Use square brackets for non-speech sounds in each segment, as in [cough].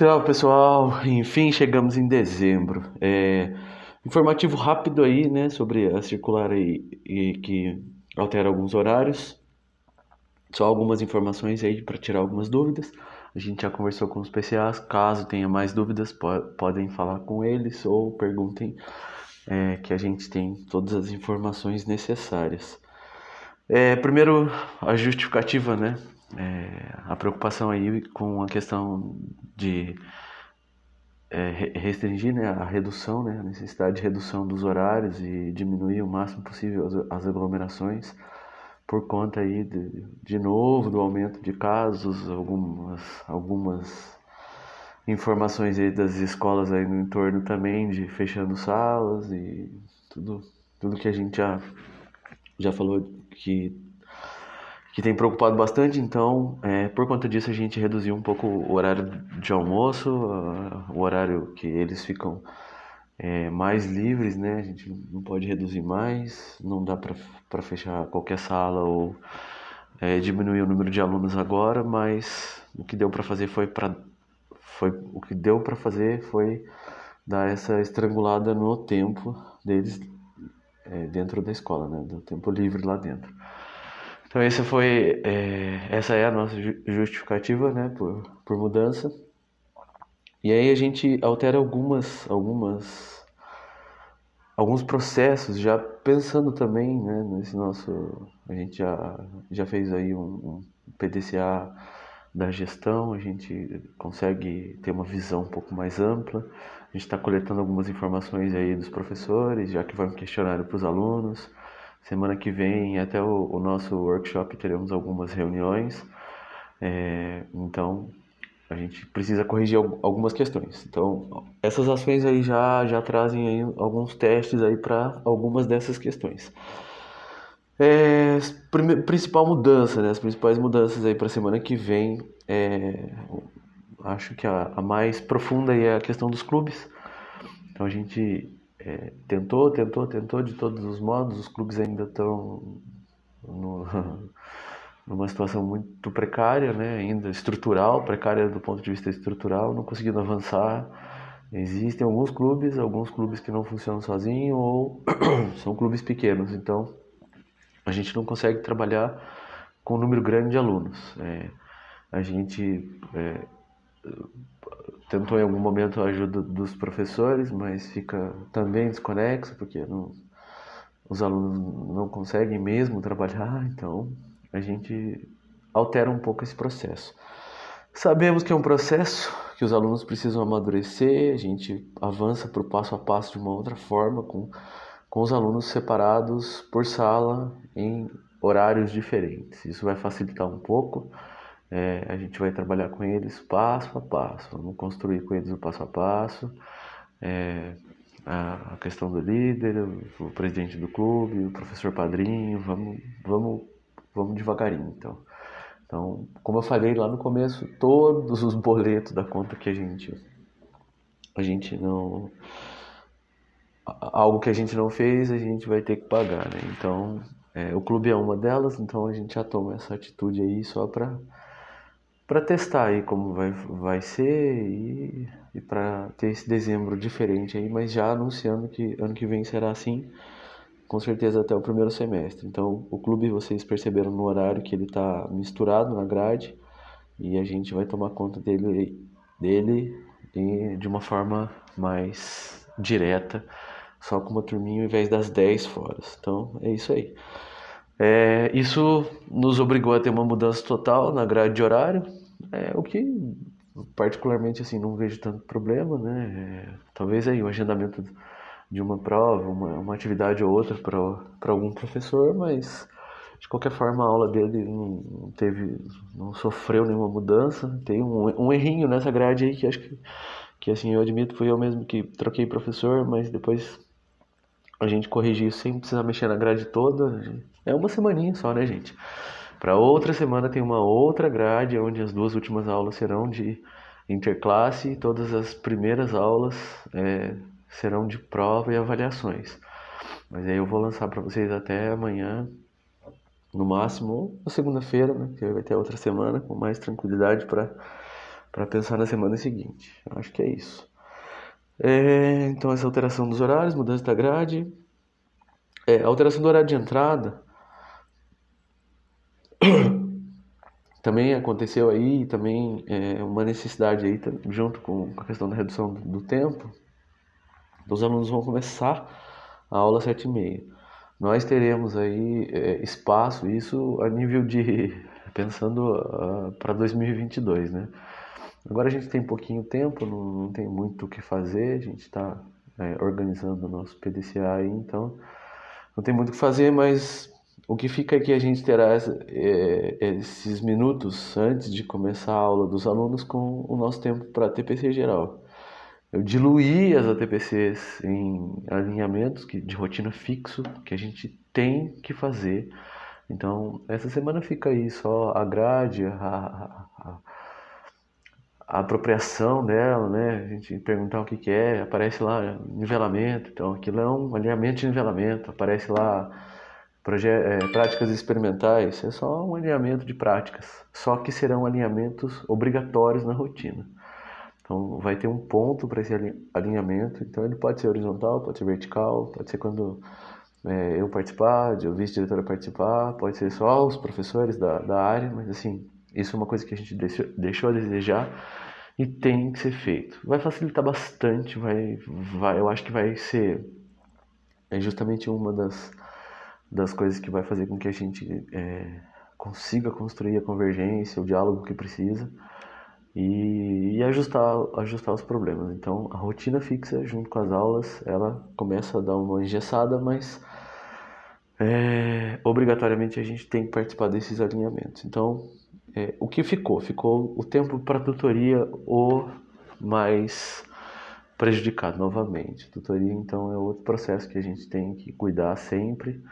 Tchau, pessoal. Enfim, chegamos em dezembro. É, informativo rápido aí, né, sobre a circular aí e que altera alguns horários. Só algumas informações aí para tirar algumas dúvidas. A gente já conversou com os PCAs. Caso tenha mais dúvidas, po podem falar com eles ou perguntem, é, que a gente tem todas as informações necessárias. É, primeiro, a justificativa, né? É, a preocupação aí com a questão de é, restringir né, a redução, né, a necessidade de redução dos horários e diminuir o máximo possível as, as aglomerações por conta aí de, de novo do aumento de casos, algumas, algumas informações aí das escolas aí no entorno também de fechando salas e tudo, tudo que a gente já, já falou que, que tem preocupado bastante, então é, por conta disso a gente reduziu um pouco o horário de almoço, uh, o horário que eles ficam é, mais livres, né? A gente não pode reduzir mais, não dá para fechar qualquer sala ou é, diminuir o número de alunos agora, mas o que deu para fazer foi para foi o que deu para fazer foi dar essa estrangulada no tempo deles é, dentro da escola, né? Do tempo livre lá dentro. Então essa foi é, essa é a nossa justificativa, né? Por, por mudança. E aí a gente altera algumas, algumas, alguns processos, já pensando também, né, nesse nosso, a gente já, já fez aí um, um PDCA da gestão, a gente consegue ter uma visão um pouco mais ampla, a gente está coletando algumas informações aí dos professores, já que vai um questionário para os alunos, semana que vem até o, o nosso workshop teremos algumas reuniões, é, então a gente precisa corrigir algumas questões. Então, essas ações aí já, já trazem aí alguns testes aí para algumas dessas questões. É, principal mudança, né? As principais mudanças aí para a semana que vem, é, acho que a, a, mais profunda é a questão dos clubes. Então a gente é, tentou, tentou, tentou de todos os modos. Os clubes ainda estão no, [laughs] numa situação muito precária, né, ainda estrutural, precária do ponto de vista estrutural, não conseguindo avançar. Existem alguns clubes, alguns clubes que não funcionam sozinhos ou [clears throat] são clubes pequenos, então a gente não consegue trabalhar com um número grande de alunos. É, a gente é, tentou em algum momento a ajuda dos professores, mas fica também desconexo, porque não, os alunos não conseguem mesmo trabalhar, [laughs] então a gente altera um pouco esse processo. Sabemos que é um processo que os alunos precisam amadurecer, a gente avança para o passo a passo de uma outra forma, com, com os alunos separados por sala em horários diferentes. Isso vai facilitar um pouco. É, a gente vai trabalhar com eles passo a passo, vamos construir com eles o passo a passo. É, a questão do líder, o presidente do clube, o professor padrinho, vamos, vamos vamos devagarinho, então. Então, como eu falei lá no começo, todos os boletos da conta que a gente a gente não algo que a gente não fez, a gente vai ter que pagar, né? Então, é, o clube é uma delas, então a gente já toma essa atitude aí só para para testar aí como vai, vai ser e, e para ter esse dezembro diferente aí, mas já anunciando que ano que vem será assim com certeza até o primeiro semestre. Então, o clube, vocês perceberam no horário que ele está misturado na grade e a gente vai tomar conta dele, dele de uma forma mais direta, só com uma turminha ao invés das 10 fora. Então, é isso aí. É, isso nos obrigou a ter uma mudança total na grade de horário, é, o que particularmente assim não vejo tanto problema, né? É, talvez aí o agendamento de uma prova, uma, uma atividade ou outra para algum professor, mas de qualquer forma a aula dele não teve, não sofreu nenhuma mudança. Tem um, um errinho nessa grade aí que acho que, que assim eu admito fui eu mesmo que troquei professor, mas depois a gente corrigiu sem precisar mexer na grade toda. É uma semaninha só, né, gente? Para outra semana tem uma outra grade onde as duas últimas aulas serão de interclasse, todas as primeiras aulas é, serão de prova e avaliações. Mas aí eu vou lançar para vocês até amanhã, no máximo, na segunda-feira, né? Que vai ter outra semana com mais tranquilidade para para pensar na semana seguinte. Acho que é isso. É, então, essa alteração dos horários, mudança da grade. É, alteração do horário de entrada [coughs] também aconteceu aí, também é uma necessidade aí, junto com a questão da redução do tempo, os alunos vão começar a aula sete e meia. Nós teremos aí é, espaço, isso a nível de, [laughs] pensando uh, para 2022, né? Agora a gente tem pouquinho tempo, não, não tem muito o que fazer, a gente está é, organizando o nosso PDCA aí, então não tem muito o que fazer, mas o que fica é que a gente terá é, esses minutos antes de começar a aula dos alunos com o nosso tempo para TPC geral. Eu diluí as ATPCs em alinhamentos de rotina fixo que a gente tem que fazer. Então, essa semana fica aí só a grade, a, a, a apropriação dela, né? A gente perguntar o que, que é, aparece lá nivelamento, então aquilo é um alinhamento de nivelamento, aparece lá é, práticas experimentais, é só um alinhamento de práticas, só que serão alinhamentos obrigatórios na rotina. Então vai ter um ponto para esse alinhamento, então ele pode ser horizontal, pode ser vertical, pode ser quando é, eu participar, o vice-diretora participar, pode ser só os professores da, da área, mas assim, isso é uma coisa que a gente deixou, deixou a desejar e tem que ser feito. Vai facilitar bastante, vai, vai, eu acho que vai ser é justamente uma das das coisas que vai fazer com que a gente é, consiga construir a convergência, o diálogo que precisa e, e, ajustar, ajustar os problemas. Então, a rotina fixa junto com as aulas, ela começa a dar uma engessada, mas é, obrigatoriamente a gente tem que participar desses alinhamentos. Então, é, o que ficou? Ficou o tempo para tutoria o mais prejudicado novamente. Tutoria, então, é outro processo que a gente tem que cuidar sempre.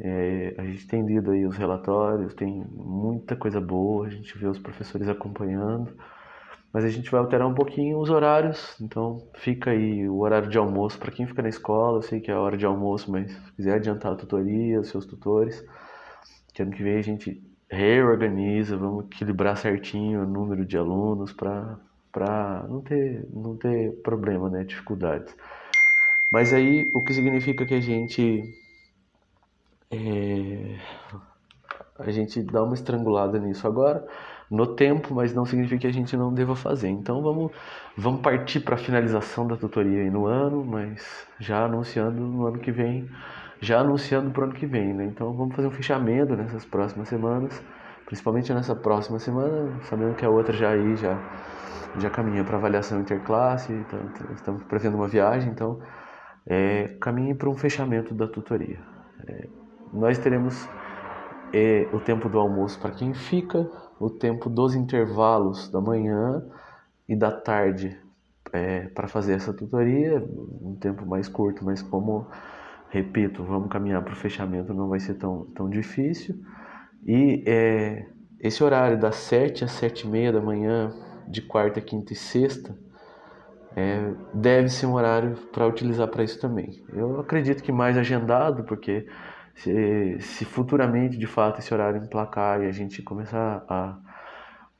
É, a gente tem lido aí os relatórios, tem muita coisa boa, a gente vê os professores acompanhando, mas a gente vai alterar um pouquinho os horários, então fica aí o horário de almoço para quem fica na escola, eu sei que é a hora de almoço, mas se quiser adiantar a tutoria, os seus tutores, que ano que vem a gente reorganiza, vamos equilibrar certinho o número de alunos para não ter não ter problema, né, dificuldades. Mas aí o que significa que a gente é, a gente dá uma estrangulada nisso agora, no tempo, mas não significa que a gente não deva fazer. Então vamos, vamos partir para a finalização da tutoria aí no ano, mas já anunciando no ano que vem, já anunciando para o ano que vem, né? Então vamos fazer um fechamento nessas próximas semanas, principalmente nessa próxima semana, sabendo que a outra já aí já já caminha para avaliação interclasse, então, estamos prevendo uma viagem, então é, caminhe para um fechamento da tutoria. É, nós teremos é, o tempo do almoço para quem fica, o tempo dos intervalos da manhã e da tarde é, para fazer essa tutoria, um tempo mais curto, mas como, repito, vamos caminhar para o fechamento, não vai ser tão, tão difícil. E é, esse horário das 7 às 7 e meia da manhã, de quarta, quinta e sexta, é, deve ser um horário para utilizar para isso também. Eu acredito que mais agendado, porque se, se futuramente, de fato, esse horário emplacar e a gente começar a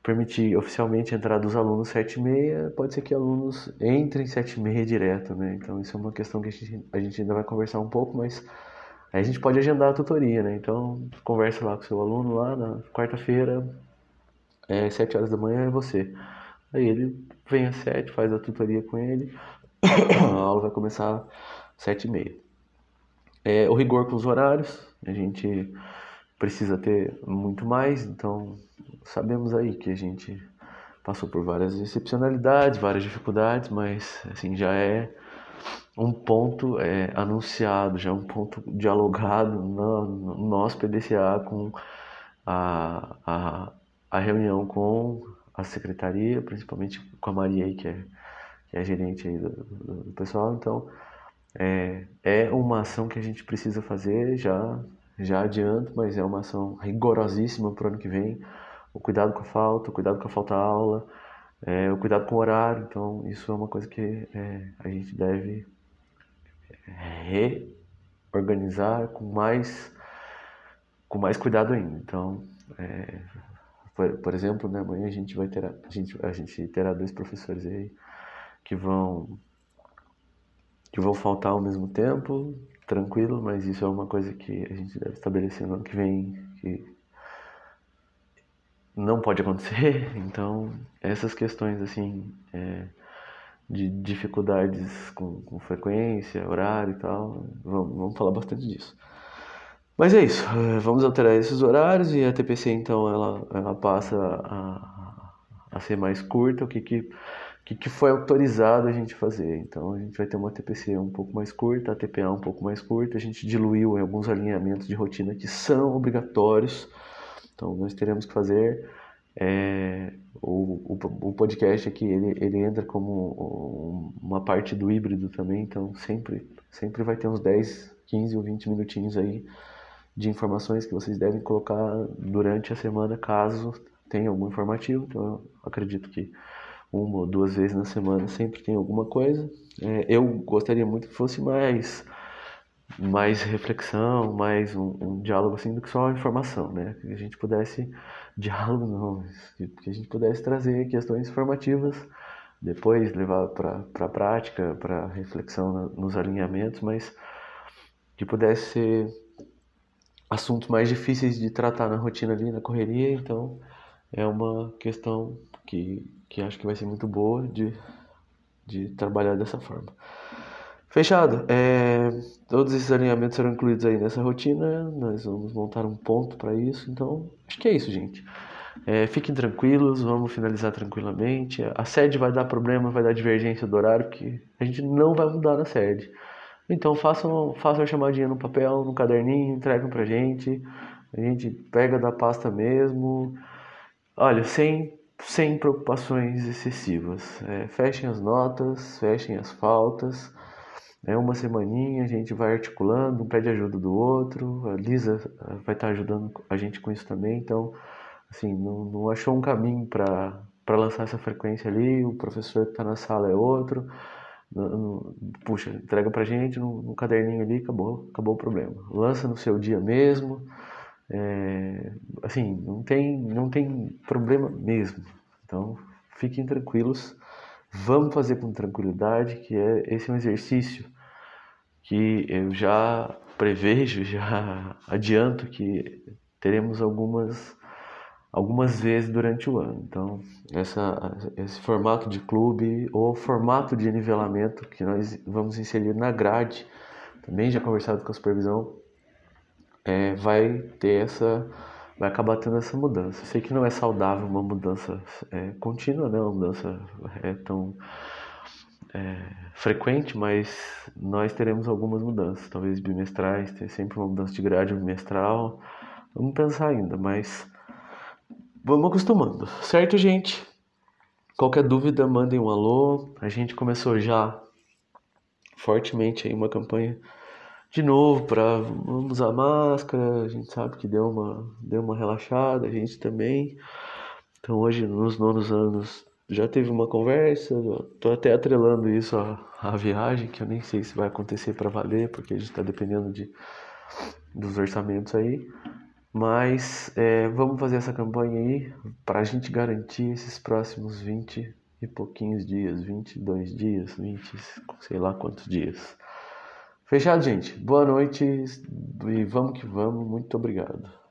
permitir oficialmente a entrada dos alunos 7 e meia, pode ser que alunos entrem 7 e meia direto, né? Então isso é uma questão que a gente, a gente ainda vai conversar um pouco, mas aí a gente pode agendar a tutoria, né? Então conversa lá com o seu aluno lá na quarta-feira, é, 7 horas da manhã é você. Aí ele vem às 7, faz a tutoria com ele, [coughs] a aula vai começar às 7 e meia. É, o rigor com os horários, a gente precisa ter muito mais, então sabemos aí que a gente passou por várias excepcionalidades, várias dificuldades, mas assim já é um ponto é, anunciado, já é um ponto dialogado no, no nosso PDCA com a, a, a, reunião com a secretaria, principalmente com a Maria aí, que é, que é gerente aí do, do pessoal, então é, é uma ação que a gente precisa fazer, já, já adianto, mas é uma ação rigorosíssima para o ano que vem. O cuidado com a falta, o cuidado com a falta aula, é, o cuidado com o horário. Então, isso é uma coisa que é, a gente deve reorganizar com mais, com mais cuidado ainda. Então, é, por, por, exemplo, né, amanhã a gente vai ter a gente, a gente terá dois professores aí que vão que vão faltar ao mesmo tempo, tranquilo, mas isso é uma coisa que a gente deve estabelecer no ano que vem, que não pode acontecer. [laughs] Então, essas questões assim é, de dificuldades com, com, frequência, horário e tal, vamos, vamos falar bastante disso. Mas é isso, é, vamos alterar esses horários e a TPC então ela, ela passa a, a ser mais curta, o que, que, que, que foi autorizado a gente fazer. Então a gente vai ter uma TPC um pouco mais curta, a TPA um pouco mais curta, a gente diluiu alguns alinhamentos de rotina que são obrigatórios, então nós teremos que fazer. É, o, o, o, podcast aqui ele, ele entra como uma parte do híbrido também, então sempre, sempre vai ter uns 10, 15 ou 20 minutinhos aí de informações que vocês devem colocar durante a semana, caso tenha algum informativo. Então, eu acredito que uma ou duas vezes na semana sempre tem alguma coisa. É, eu gostaria muito que fosse mais mais reflexão, mais um, um, diálogo assim do que só informação, né? Que a gente pudesse diálogo não, que a gente pudesse trazer questões informativas, depois levar para a prática, para reflexão nos alinhamentos, mas que pudesse ser assuntos mais difíceis de tratar na rotina ali, na correria, então é uma questão que, que acho que vai ser muito boa de, de trabalhar dessa forma. Fechado. É, todos esses alinhamentos serão incluídos aí nessa rotina. Nós vamos montar um ponto para isso. Então, acho que é isso, gente. É, fiquem tranquilos, vamos finalizar tranquilamente. A sede vai dar problema, vai dar divergência do horário, que a gente não vai mudar na sede. Então façam, façam a chamadinha no papel, no caderninho, entregam pra gente. A gente pega da pasta mesmo. Olha, sem, sem preocupações excessivas. É, fechem as notas, fechem as faltas. É uma semaninha, a gente vai articulando, um pede ajuda do outro. A Lisa eh, vai estar ajudando a gente com isso também. Então, assim, não, não achou um caminho para lançar essa frequência ali. O professor que está na sala é outro puxa, entrega pra gente no, no, caderninho ali, acabou, acabou o problema. Lança no seu dia mesmo, é, assim, não tem, não tem problema mesmo. Então, fiquem tranquilos, vamos fazer com tranquilidade, que é esse é um exercício que eu já prevejo, [laughs] já adianto que teremos algumas algumas vezes durante o ano. Então, essa, esse formato de clube ou formato de nivelamento que nós vamos inserir na grade, também já conversado com a supervisão, é, vai ter essa, vai acabar tendo essa mudança. Sei que não é saudável uma mudança é, contínua, né? Uma mudança é tão é, frequente, mas nós teremos algumas mudanças, talvez bimestrais, ter sempre uma mudança de grade bimestral. Vamos pensar ainda, mas Vamos acostumando, certo, gente? Qualquer dúvida, mandem um alô. A gente começou já fortemente aí uma campanha de novo para vamos usar máscara. A gente sabe que deu uma, deu uma relaxada, a gente também. Então hoje, nos nonos anos, já teve uma conversa. Tô até atrelando isso à, à viagem, que eu nem sei se vai acontecer para valer, porque a gente está dependendo de, dos orçamentos aí. Mas é, vamos fazer essa campanha aí para a gente garantir esses próximos 20 e pouquinhos dias, 22 dias, 20, sei lá quantos dias. Fechado, gente? Boa noite e vamos que vamos. Muito obrigado.